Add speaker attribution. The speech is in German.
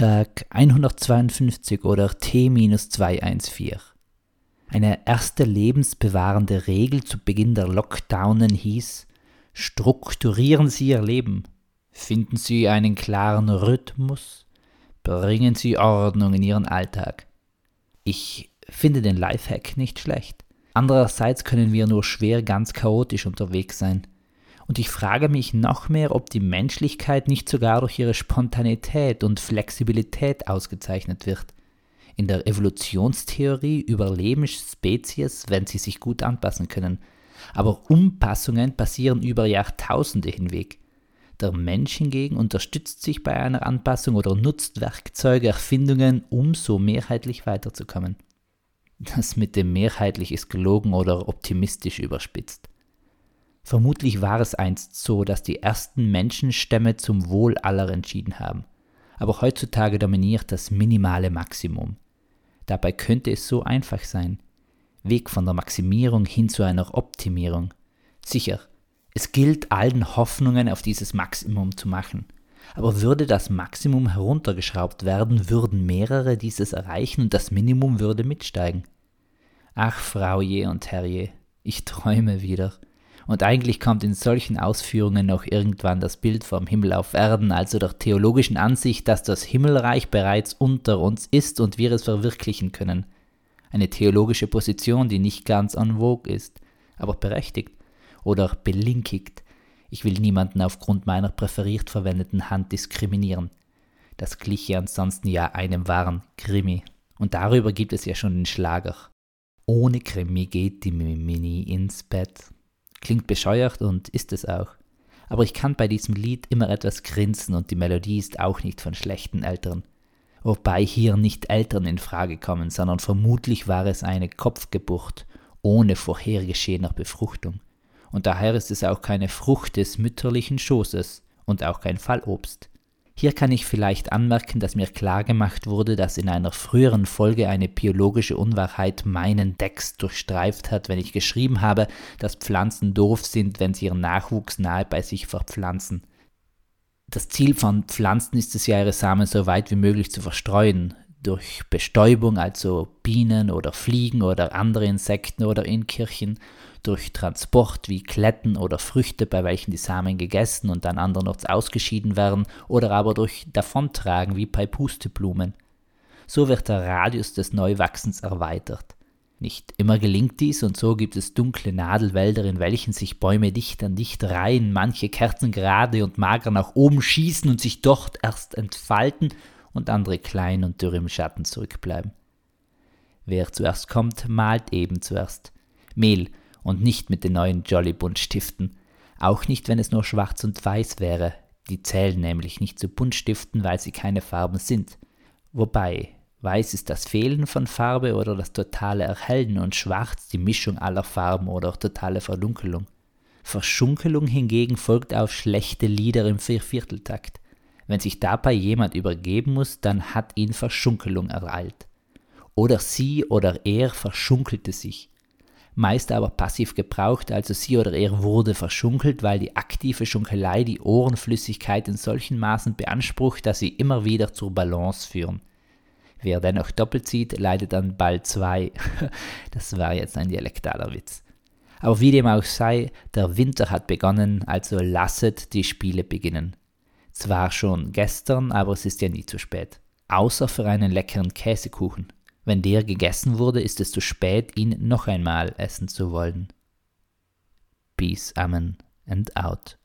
Speaker 1: Alltag 152 oder T-214. Eine erste lebensbewahrende Regel zu Beginn der Lockdownen hieß, strukturieren Sie Ihr Leben, finden Sie einen klaren Rhythmus, bringen Sie Ordnung in Ihren Alltag. Ich finde den Lifehack nicht schlecht. Andererseits können wir nur schwer ganz chaotisch unterwegs sein. Und ich frage mich noch mehr, ob die Menschlichkeit nicht sogar durch ihre Spontanität und Flexibilität ausgezeichnet wird. In der Evolutionstheorie überleben Spezies, wenn sie sich gut anpassen können. Aber Umpassungen passieren über Jahrtausende hinweg. Der Mensch hingegen unterstützt sich bei einer Anpassung oder nutzt Werkzeuge, Erfindungen, um so mehrheitlich weiterzukommen. Das mit dem mehrheitlich ist gelogen oder optimistisch überspitzt. Vermutlich war es einst so, dass die ersten Menschenstämme zum Wohl aller entschieden haben. Aber heutzutage dominiert das minimale Maximum. Dabei könnte es so einfach sein. Weg von der Maximierung hin zu einer Optimierung. Sicher, es gilt allen Hoffnungen auf dieses Maximum zu machen. Aber würde das Maximum heruntergeschraubt werden, würden mehrere dieses erreichen und das Minimum würde mitsteigen. Ach, Frau je und Herr je, ich träume wieder. Und eigentlich kommt in solchen Ausführungen noch irgendwann das Bild vom Himmel auf Erden, also der theologischen Ansicht, dass das Himmelreich bereits unter uns ist und wir es verwirklichen können. Eine theologische Position, die nicht ganz en vogue ist, aber berechtigt oder belinkigt. Ich will niemanden aufgrund meiner präferiert verwendeten Hand diskriminieren. Das gliche ansonsten ja einem wahren Krimi. Und darüber gibt es ja schon den Schlager. Ohne Krimi geht die Mini ins Bett. Klingt bescheuert und ist es auch. Aber ich kann bei diesem Lied immer etwas grinsen und die Melodie ist auch nicht von schlechten Eltern. Wobei hier nicht Eltern in Frage kommen, sondern vermutlich war es eine Kopfgeburt ohne vorhergeschehener Befruchtung. Und daher ist es auch keine Frucht des mütterlichen Schoßes und auch kein Fallobst. Hier kann ich vielleicht anmerken, dass mir klar gemacht wurde, dass in einer früheren Folge eine biologische Unwahrheit meinen Text durchstreift hat, wenn ich geschrieben habe, dass Pflanzen doof sind, wenn sie ihren Nachwuchs nahe bei sich verpflanzen. Das Ziel von Pflanzen ist es ja, ihre Samen so weit wie möglich zu verstreuen, durch Bestäubung, also Bienen oder Fliegen oder andere Insekten oder in Kirchen, durch Transport wie Kletten oder Früchte, bei welchen die Samen gegessen und dann andernorts ausgeschieden werden, oder aber durch Davontragen wie bei Pusteblumen. So wird der Radius des Neuwachsens erweitert. Nicht immer gelingt dies und so gibt es dunkle Nadelwälder, in welchen sich Bäume dicht an dicht reihen, manche Kerzen gerade und mager nach oben schießen und sich dort erst entfalten und andere klein und dürr im Schatten zurückbleiben. Wer zuerst kommt, malt eben zuerst. Mehl und nicht mit den neuen Jolly Buntstiften. Auch nicht, wenn es nur schwarz und weiß wäre. Die zählen nämlich nicht zu Buntstiften, weil sie keine Farben sind. Wobei, weiß ist das Fehlen von Farbe oder das totale Erhellen und schwarz die Mischung aller Farben oder auch totale Verdunkelung. Verschunkelung hingegen folgt auf schlechte Lieder im Viervierteltakt. Wenn sich dabei jemand übergeben muss, dann hat ihn Verschunkelung ereilt. Oder sie oder er verschunkelte sich meist aber passiv gebraucht, also sie oder er wurde verschunkelt, weil die aktive Schunkelei die Ohrenflüssigkeit in solchen Maßen beansprucht, dass sie immer wieder zur Balance führen. Wer dennoch doppelt zieht, leidet an Ball 2. das war jetzt ein dialektaler Witz. Aber wie dem auch sei, der Winter hat begonnen, also lasset die Spiele beginnen. Zwar schon gestern, aber es ist ja nie zu spät. Außer für einen leckeren Käsekuchen. Wenn der gegessen wurde, ist es zu spät, ihn noch einmal essen zu wollen. Peace, Amen and out.